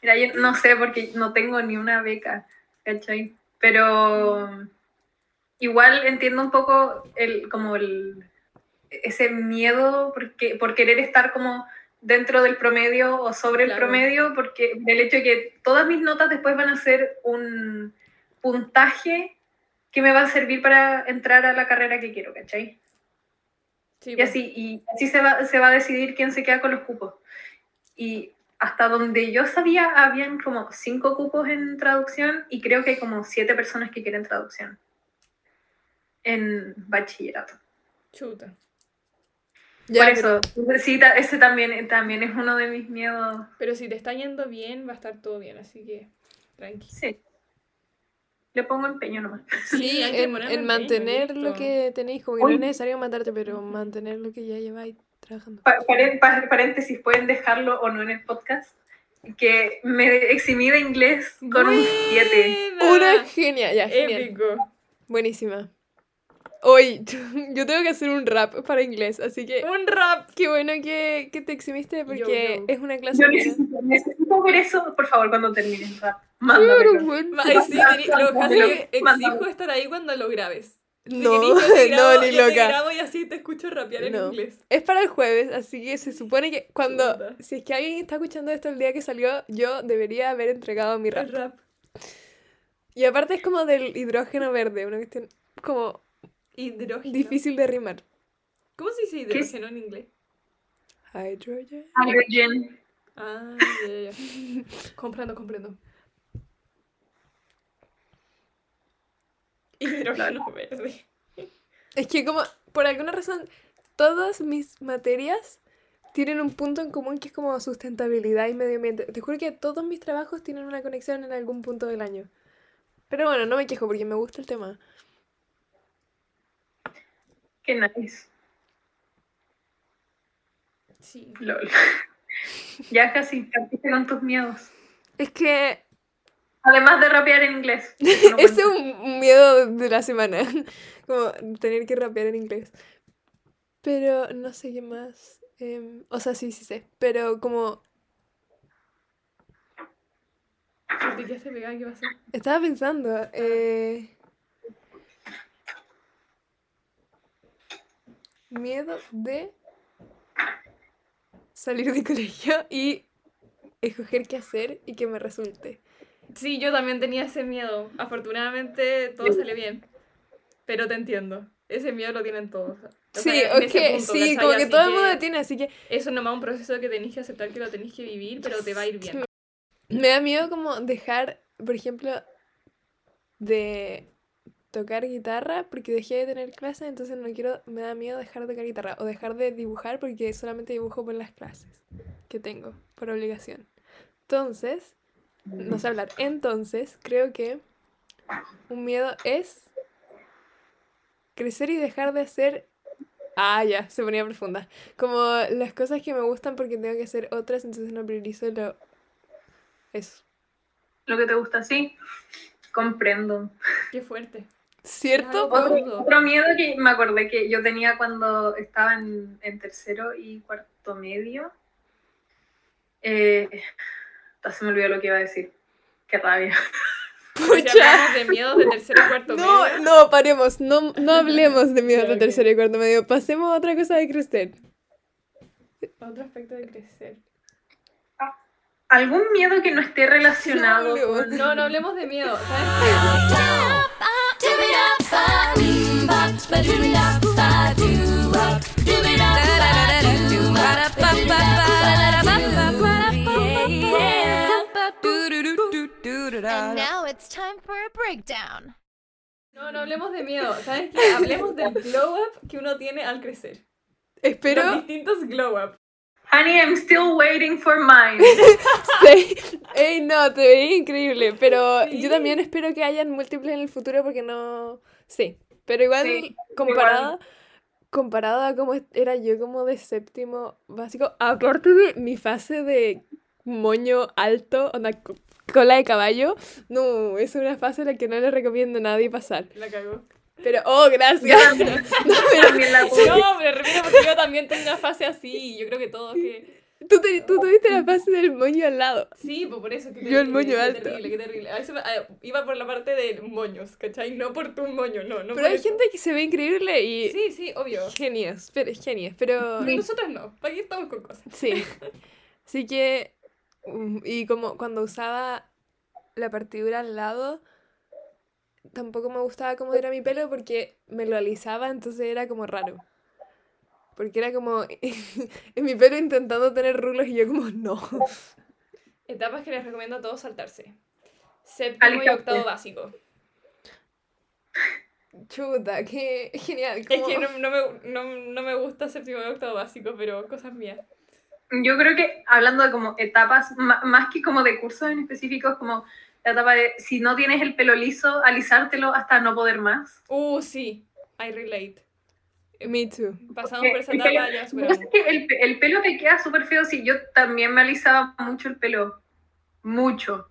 Mira, yo no sé porque no tengo ni una beca, ¿cachai? Pero igual entiendo un poco el, como el, ese miedo porque, por querer estar como dentro del promedio o sobre el promedio, porque del hecho de que todas mis notas después van a ser un puntaje que me va a servir para entrar a la carrera que quiero, ¿cachai? Sí, Y así, y así se, va, se va a decidir quién se queda con los cupos. Y hasta donde yo sabía, habían como cinco cupos en traducción y creo que hay como siete personas que quieren traducción en bachillerato. Chuta. Ya, Por pero- eso, sí, ta- ese también, también es uno de mis miedos. Pero si te está yendo bien, va a estar todo bien, así que tranqui. Sí. Le pongo empeño nomás. Sí, en empeño, mantener lo que tenéis, como que no es necesario matarte, pero mantener lo que ya lleváis trabajando. Pa- paréntesis, pueden dejarlo o no en el podcast. Que me eximí de inglés con un 7. Buena. Una genia, ya, genial. Épico. Buenísima. Hoy, yo tengo que hacer un rap para inglés, así que Un rap. qué bueno que, que te eximiste porque yo. es una clase Yo buena. necesito, necesito ver eso, por favor, cuando termines el rap. Ay, sí, tení- lo Mándamelo, que exijo estar ahí cuando lo grabes. No, te grabo- no, ni yo te loca. grabo y así te escucho rapear en No. inglés. Es para el jueves, así que se supone que cuando, si es que alguien está escuchando esto el día que salió, yo debería haber entregado mi rap. El rap. Y aparte es como del hidrógeno verde, una cuestión como Hidrógeno. difícil de rimar. ¿Cómo se dice ¿Qué hidrógeno en inglés? Hydrogen. Hydrogen. Ah, ya, ya, ya. comprendo, comprendo. Hidrógeno verde. Es que como, por alguna razón, todas mis materias tienen un punto en común que es como sustentabilidad y medio ambiente. Te juro que todos mis trabajos tienen una conexión en algún punto del año. Pero bueno, no me quejo porque me gusta el tema. Qué nice. Sí. Lol. ya casi partiste con tus miedos. Es que Además de rapear en inglés. No ese es un miedo de la semana. Como tener que rapear en inglés. Pero no sé qué más. Em, o sea, sí, sí sé. Pero como ¿De qué se pegaba? ¿Qué pasó? estaba pensando. eh, miedo de salir de colegio y escoger qué hacer y que me resulte. Sí, yo también tenía ese miedo. Afortunadamente todo sale bien. Pero te entiendo. Ese miedo lo tienen todos. O Sí, sea, en ese ok, punto, sí, como que Así todo el mundo lo tiene, así que Eso nomás un proceso que tenéis que aceptar que lo tenéis que vivir, pero te va a ir bien. me da miedo como dejar, por ejemplo, de tocar guitarra porque dejé de tener clases, entonces no quiero, me da miedo dejar de tocar guitarra o dejar de dibujar porque solamente dibujo por las clases que tengo, por obligación. Entonces, no sé hablar, entonces creo que un miedo es crecer y dejar de hacer... Ah, ya, se ponía profunda. Como las cosas que me gustan porque tengo que hacer otras, entonces no priorizo lo... Eso. Lo que te gusta, sí. Comprendo. Qué fuerte. ¿Cierto? Otro, miedo que me acordé que yo tenía cuando estaba en, en tercero y cuarto medio. Eh, se me olvidó lo que iba a decir. Qué rabia. Pucha. de miedos de tercero y cuarto No, medio. no, paremos. No, no hablemos de miedo Ya, de tercero y cuarto medio. Pasemos a otra cosa de crecer. Otro aspecto de crecer. ¿Algún miedo que no esté relacionado No, con... No, no hablemos de miedo. ¿sabes? It's time for a breakdown. No, no hablemos de miedo. ¿Sabes qué? Hablemos del glow up que uno tiene al crecer. Los Espero. distintos glow up. Honey, I'm still waiting for mine. Sí. Ey, no, te veía increíble. Pero Sí. yo también espero que hayan múltiples en el futuro porque no. Sí. Pero igual, Sí, comparado. Comparado a cómo era yo como de séptimo básico, aparte de mi fase de moño alto, onda cola de caballo, no, es una fase a la que no le recomiendo a nadie pasar. La cagó. Pero, oh, gracias. También la tuve. No, pero repito porque yo también tengo una fase así. Yo creo que todos que. Tú, te- tú tuviste la fase del moño al lado. Sí, pues por eso. Qué Yo el moño qué alto. terrible, qué terrible. A eso, a- iba por la parte de moños, ¿cachai? No por tu moño, no. no Pero hay eso. gente que se ve increíble y... Sí, sí, obvio. Genios, pero genios, pero... Pero nosotros no. ¿Para qué estamos con cosas? Sí. Así que... Y como cuando usaba la partidura al lado, tampoco me gustaba cómo era mi pelo porque me lo alisaba, entonces era como raro. Porque era como en mi pelo intentando tener rulos y yo como no. Etapas que les recomiendo a todos saltarse. Séptimo y octavo básico. Chuta, qué genial. Es que no, no me, no, no me gusta séptimo y octavo básico, pero cosas mías. Yo creo que hablando de como etapas, más que como de cursos en específicos, como la etapa de si no tienes el pelo liso, alisártelo hasta no poder más. Uh, sí. I relate. Me too. Pasamos por esa El etapa, pelo- ya superamos. el, el pelo te queda súper feo. Sí, yo también me alisaba mucho el pelo. Mucho.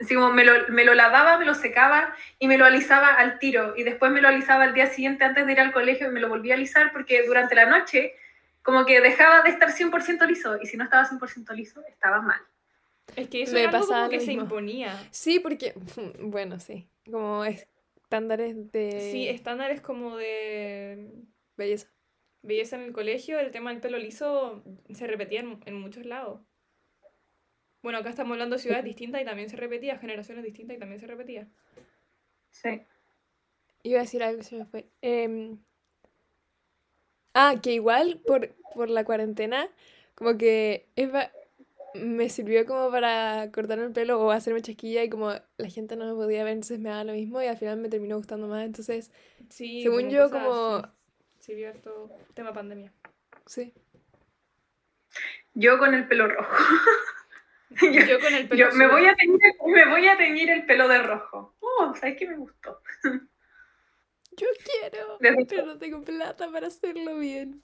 Así como me lo, me lo lavaba, me lo secaba y me lo alisaba al tiro. Y después me lo alisaba al día siguiente antes de ir al colegio y me lo volví a alisar porque durante la noche como que dejaba de estar 100% liso. Y si no estaba 100% liso, estaba mal. Es que eso Me era algo como que se imponía. Sí, porque, bueno, sí, como estándares de Sí, estándares como de belleza. belleza en el colegio, el tema del pelo liso se repetía en, en muchos lados. Bueno, acá estamos hablando de ciudades distintas y también se repetía, generaciones distintas y también se repetía. Sí. Iba a decir algo, se me fue. Em, ah, que igual por, por la cuarentena, como que me sirvió como para cortarme el pelo o hacerme chasquilla y como la gente no me podía ver, entonces me daba lo mismo y al final me terminó gustando más. Entonces, Sí, Según yo, cosas como-. Sí, vio harto tema pandemia. sí. Yo con el pelo rojo. yo, Yo con el pelo yo me, voy a teñir, me voy a teñir el pelo de rojo. Oh, ¿sabes qué me gustó? Yo quiero, pero no tengo plata para hacerlo bien.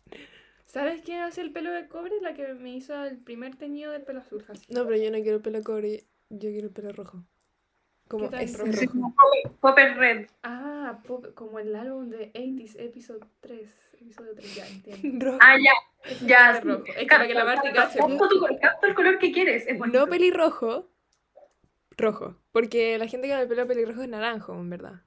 ¿Sabes quién hace el pelo de cobre? La que me hizo el primer teñido del pelo azul. así. No, pero yo no quiero el pelo cobre, yo quiero el pelo rojo. Como tal ese rojo? Sí, como Popper- Popper Red. Ah, pop- como el álbum de 80s, episodio 3. Episodio 3, ya entiendo. Rojo. Ah, ya. Ese Ya, sí. rojo. Es que para que la Marti cache. Capta po. tu- capta el color que quieres. Es. No pelirrojo, rojo. Porque la gente que con el pelo pelirrojo es naranjo, en verdad.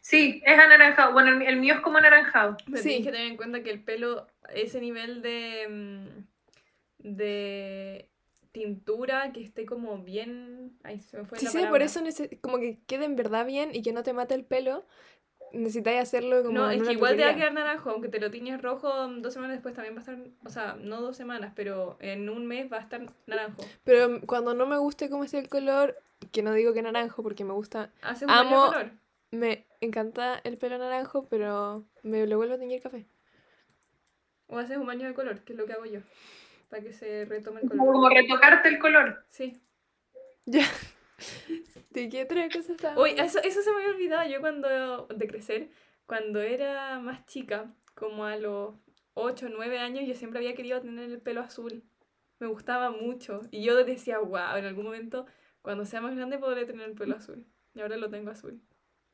Sí, es anaranjado. Bueno, el, el mío es como anaranjado. Pero Sí. tienes que tener en cuenta que el pelo, ese nivel de, mm, de tintura que esté como bien. Ay, se me fue Sí, la sí, por palabra. eso nece- como que quede en verdad bien y que no te mate el pelo, necesitáis hacerlo como No, en es una que igual te va a peluquería. quedar naranjo, aunque te lo tiñes rojo mm, dos semanas después también va a estar, o sea, no dos semanas, pero en un mes va a estar naranjo. Pero cuando no me guste cómo es el color, que no digo que naranjo porque me gusta, Hace un Amo- color. Me encanta el pelo naranjo, pero me lo vuelvo a teñir café. O haces un baño de color, que es lo que hago yo. Para que se retome el color. como retocarte el color. Sí. Ya. ¿De qué otra cosa estaba? Uy, eso, eso se me había olvidado. Yo cuando, de crecer, cuando era más chica, como a los 8 o 9 años, yo siempre había querido tener el pelo azul. Me gustaba mucho. Y yo decía, wow, en algún momento, cuando sea más grande, podré tener el pelo azul. Y ahora lo tengo azul.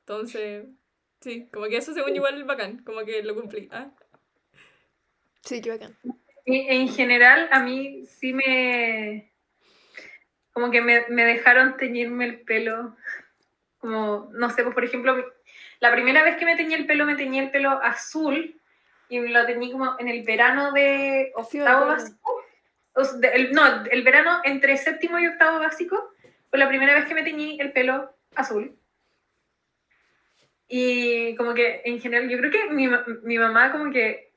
Entonces, sí, como que eso según igual es bacán, como que lo cumplí. ¿ah? Sí, qué bacán. Y en general, a mí sí me. Como que me, me dejaron teñirme el pelo. Como, no sé, pues por ejemplo, la primera vez que me teñí el pelo, me teñí el pelo azul y lo teñí como en el verano de octavo básico. O sea, de- el- no, el verano entre séptimo y octavo básico fue la primera vez que me teñí el pelo azul. Y como que en general, yo creo que mi, mi mamá como que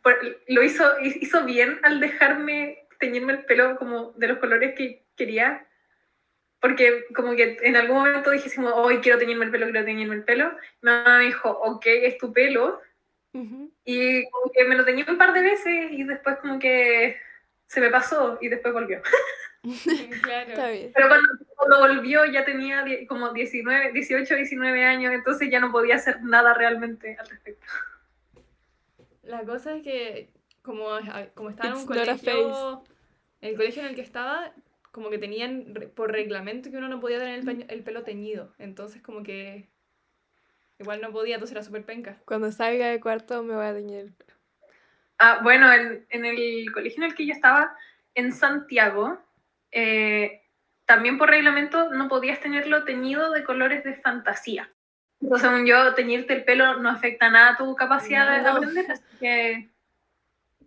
por- lo hizo, hizo bien al dejarme teñirme el pelo como de los colores que quería. Porque como que en algún momento como, hoy quiero teñirme el pelo, quiero teñirme el pelo. Mi mamá me dijo, ok, es tu pelo. Ujú. Y como que me lo teñí un par de veces y después como que se me pasó y después volvió. Claro. Está bien. Pero cuando, cuando volvió ya tenía como 19, 18, 19 años, entonces ya no podía hacer nada realmente al respecto. La cosa es que, como, a- como estaba en un It's not a colegio, el colegio en el que estaba, como que tenían por reglamento que uno no podía tener el, el pelo teñido. Entonces, como que igual no podía, entonces era súper penca. Cuando salga de cuarto me voy a teñir. Ah, bueno, en, en el colegio en el que yo estaba, en Santiago, eh, también por reglamento no podías tenerlo teñido de colores de fantasía. Entonces, según yo, teñirte el pelo no afecta nada a tu capacidad de aprender, así que...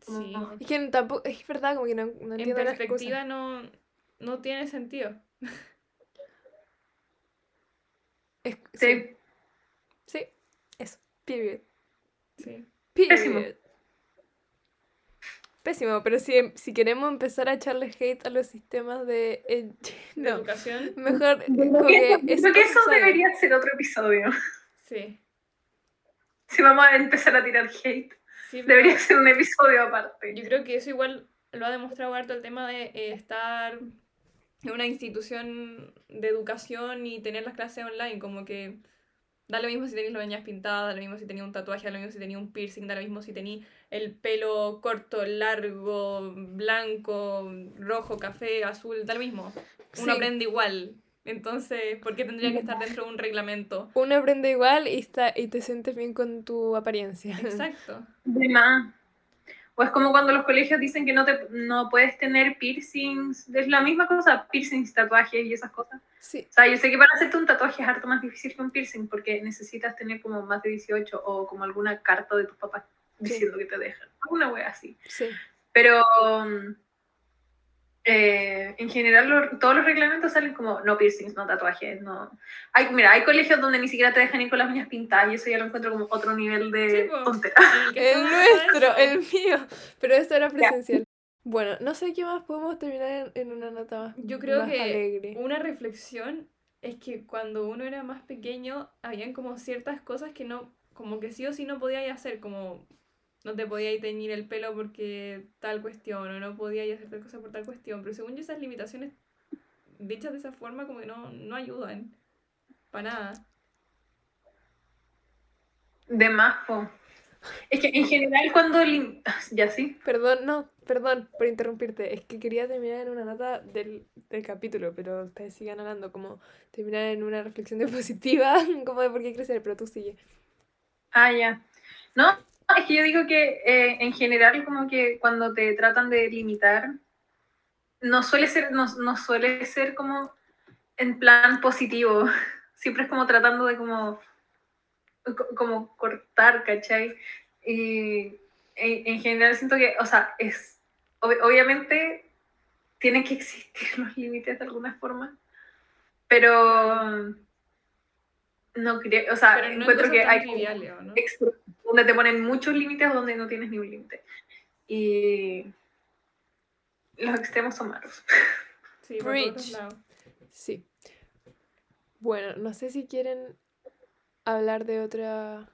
Sí. como- Es que tampoco, es verdad, como que no, no En entiendo las perspectiva no, no tiene sentido. Es- sí. Sí. sí, eso. Period. Sí. Period. Pésimo. Pésimo, pero si, si queremos empezar a echarle hate a los sistemas de... eh, no, educación, mejor Creo que que eso, es creo que eso necesario. debería ser otro episodio. sí. Si vamos a empezar a tirar hate, Sí, debería ser un episodio aparte. Yo creo que eso igual lo ha demostrado harto el tema de eh, estar en una institución de educación y tener las clases online, como que da lo mismo si tenéis las uñas pintadas, da lo mismo si tenía un tatuaje, da lo mismo si tenía un piercing, da lo mismo si tenía el pelo corto, largo, blanco, rojo, café, azul, da lo mismo. Uno Sí. aprende igual. Entonces, ¿por qué tendría que estar dentro de un reglamento? Uno aprende igual y, está, y te sientes bien con tu apariencia. Exacto. De más. O es como cuando los colegios dicen que no, te, no puedes tener piercings, es la misma cosa, piercings, tatuajes y esas cosas. Sí, O sea, yo sé que para hacerte un tatuaje es harto más difícil que un piercing porque necesitas tener como más de 18 o como alguna carta de tus papás Sí. diciendo que te dejan. Una wea así. sí. Pero mm, eh, en general lo- todos los reglamentos salen como no piercings, no tatuajes, no. Hay, mira, hay colegios donde ni siquiera te dejan ir con las uñas pintadas y eso ya lo encuentro como otro nivel de Sí, tontera. El nuestro, el mío. Pero esto era presencial. Bueno, no sé qué más podemos terminar en, en una nota más, Yo creo más que alegre. una reflexión es que cuando uno era más pequeño, habían como ciertas cosas que no, como que sí o sí no podías hacer, como no te podías teñir el pelo porque tal cuestión, o no podías hacer tal cosa por tal cuestión, pero según yo esas limitaciones dichas de esa forma como que no, no ayudan, para nada. De más, po. Es que en general cuando... lim- Ya sí. Perdón, no, perdón por interrumpirte. Es que quería terminar en una nota del, del capítulo, pero ustedes sigan hablando, como terminar en una reflexión de positiva, como de por qué crecer, pero tú sigue. Ah, ya. No, es que yo digo que eh, en general como que cuando te tratan de limitar, no suele ser, no, no suele ser como en plan positivo. Siempre es como tratando de como, co- como cortar, ¿cachai? Y en, en general siento que, o sea, es, ob- obviamente tienen que existir los límites de alguna forma, pero no creo, o sea, Pero no en encuentro que hay ¿o no? Donde te ponen muchos límites o donde no tienes ni un límite. Y los extremos son malos. Sí, Preach. Sí. Bueno, no sé si quieren hablar de otra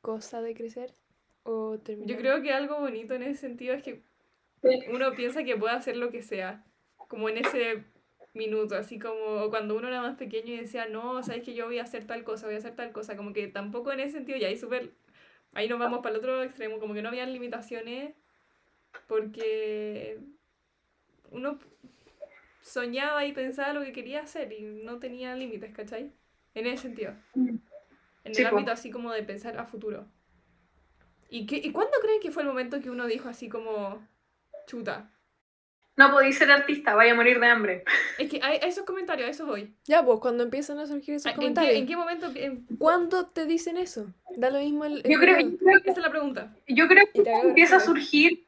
cosa de crecer o terminar. Yo creo que algo bonito en ese sentido es que uno piensa que puede hacer lo que sea, como en ese minuto, así como cuando uno era más pequeño y decía, no, sabes que yo voy a hacer tal cosa, voy a hacer tal cosa, como que tampoco en ese sentido, y ahí súper, ahí nos vamos para el otro extremo, como que no habían limitaciones porque uno soñaba y pensaba lo que quería hacer y no tenía límites, ¿cachai? En ese sentido. En Sí, el ámbito así como de pensar a futuro. ¿Y, qué, ¿Y cuándo creen que fue el momento que uno dijo así como, chuta? No podéis ser artista, vaya a morir de hambre. Es que a, esos comentarios, a eso voy. Ya, pues cuando empiezan a surgir esos ¿En qué, comentarios. en qué momento? en- ¿Cuándo te dicen eso? Da lo mismo el. el Yo creo, yo creo que, esa es la pregunta. yo creo que empieza a surgir.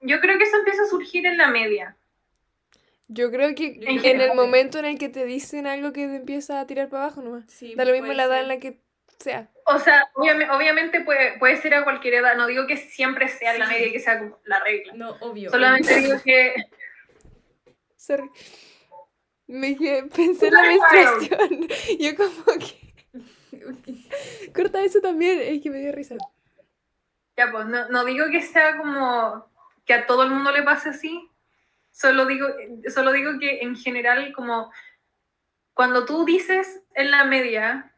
Yo creo que eso empieza a surgir en la media. Yo creo que en que el momento en el que te dicen algo que te empieza a tirar para abajo nomás. Sí, Da lo mismo puede la edad ser. en la que sea. O sea, obviamente, puede, puede ser a cualquier edad. No digo que siempre sea en la Sí. media y que sea como la regla. No, obvio. Solamente digo que Sorry. Me quedé- pensé en la menstruación. Yo como que. Corta eso también, es que me dio risa. Ya, pues no, no digo que sea como que a todo el mundo le pase así. Solo digo, solo digo que en general, como cuando tú dices en la media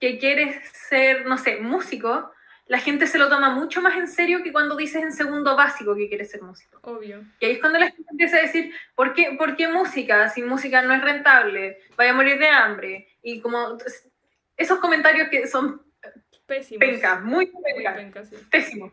que quieres ser, no sé, músico, la gente se lo toma mucho más en serio que cuando dices en segundo básico que quieres ser músico. Obvio. Y ahí es cuando la gente empieza a decir, ¿por qué, ¿por qué música? Si música no es rentable, vaya a morir de hambre. Y como esos comentarios que son Pésimo. pencas, muy Muy pencas, penca, sí. pésimos.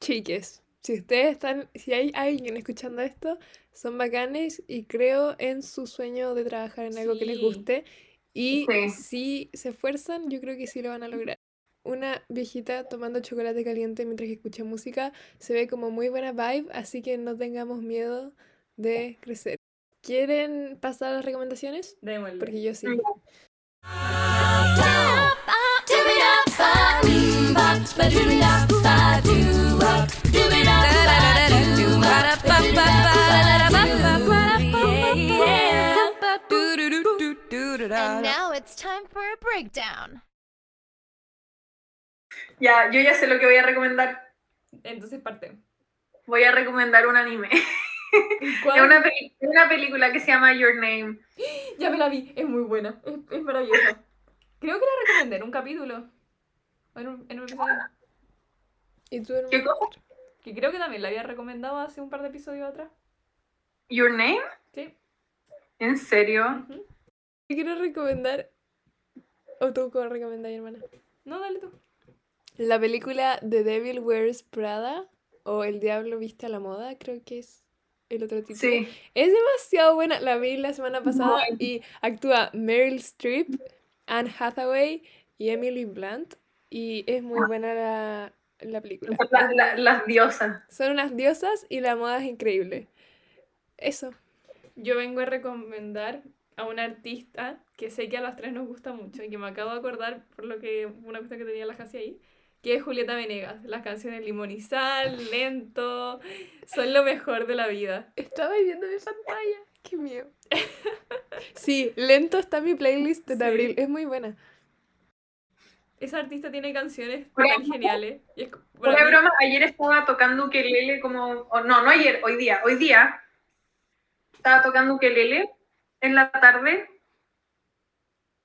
Chiques, si ustedes están, si hay alguien escuchando esto, son bacanes y creo en su sueño de trabajar en algo que les guste. Y Sí. si se esfuerzan, yo creo que sí lo van a lograr. Una viejita tomando chocolate caliente mientras que escucha música se ve como muy buena vibe, así que no tengamos miedo de crecer. ¿Quieren pasar a las recomendaciones? Démosle. Porque yo sí. Breakdown. Ya, yo ya sé lo que voy a recomendar. Entonces parte. Voy a recomendar un anime. ¿Cuál? Es una, peli- es una película que se llama Your Name. Ya me la vi, es muy buena, es, es maravillosa. Creo que la recomendé en un capítulo. En un, en un episodio. ¿Y tú, hermano? ¿Qué cosa? Que creo que también la había recomendado hace un par de episodios atrás. Your Name? Sí. ¿En serio? Yo quiero recomendar. ¿O tú cómo recomendar, hermana? No, dale tú. La película The Devil Wears Prada o El Diablo Viste a la Moda, creo que es el otro título. Sí. Es demasiado buena. La vi la semana pasada y actúa Meryl Streep, Anne Hathaway y Emily Blunt. Y es muy buena la, la película. La- la- las diosas. Son unas diosas y la moda es increíble. Eso. Yo vengo a recomendar a una artista que sé que a las tres nos gusta mucho y que me acabo de acordar por lo que una cuestión que tenía la Jasi ahí, que es Julieta Venegas. Las canciones Limón y Sal, Lento, son lo mejor de la vida. Estaba viendo mi pantalla. Qué miedo. Sí, lento está en mi playlist de Sí. abril. Es muy buena. Esa artista tiene canciones tan geniales. Y es broma, ayer estaba tocando ukelele como... no, no ayer, hoy día. Hoy día estaba tocando ukelele en la tarde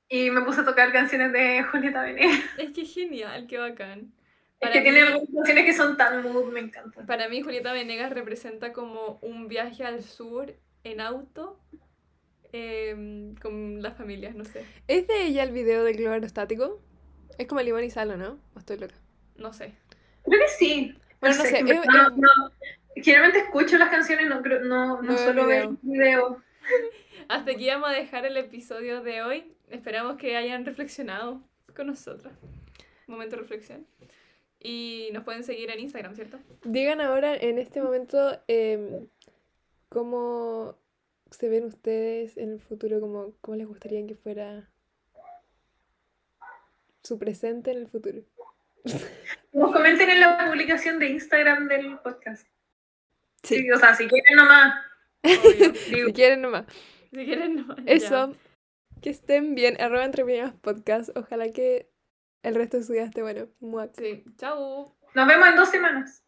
y me puse a tocar canciones de Julieta Venegas. Es que es genial, qué bacán. Es Para que tiene mí- algunas canciones que son tan mood, me encantan. Para mí, Julieta Venegas representa como un viaje al sur en auto em, con las familias, no sé. ¿Es de ella el video del globo aerostático? Es como limón y sal, ¿o no? ¿O estoy loca? No sé. Creo que sí. Bueno, no sé, es- es- no- no- Generalmente escucho las canciones, no, creo- no, no, No veo suelo el video. Hasta aquí vamos a dejar el episodio de hoy. Esperamos que hayan reflexionado con nosotras. Momento de reflexión. Y nos pueden seguir en Instagram, ¿cierto? Digan ahora, en este momento, em, cómo se ven ustedes en el futuro, como, cómo les gustaría que fuera su presente en el futuro. Nos comenten en la publicación de Instagram del podcast. Sí. Sí, o sea, si quieren nomás. Obvio. digo, Si quieren nomás. si quieren, no. ya. Eso, que estén bien, arroba entre podcast. Ojalá que el resto de su día esté bueno. Muac. Sí. Chau. Nos vemos en dos semanas.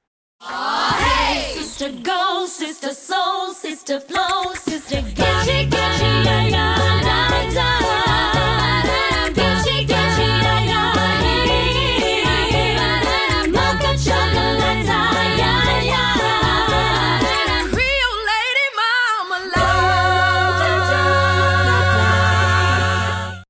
Sister go, sister soul, sister flow, sister get it, get it,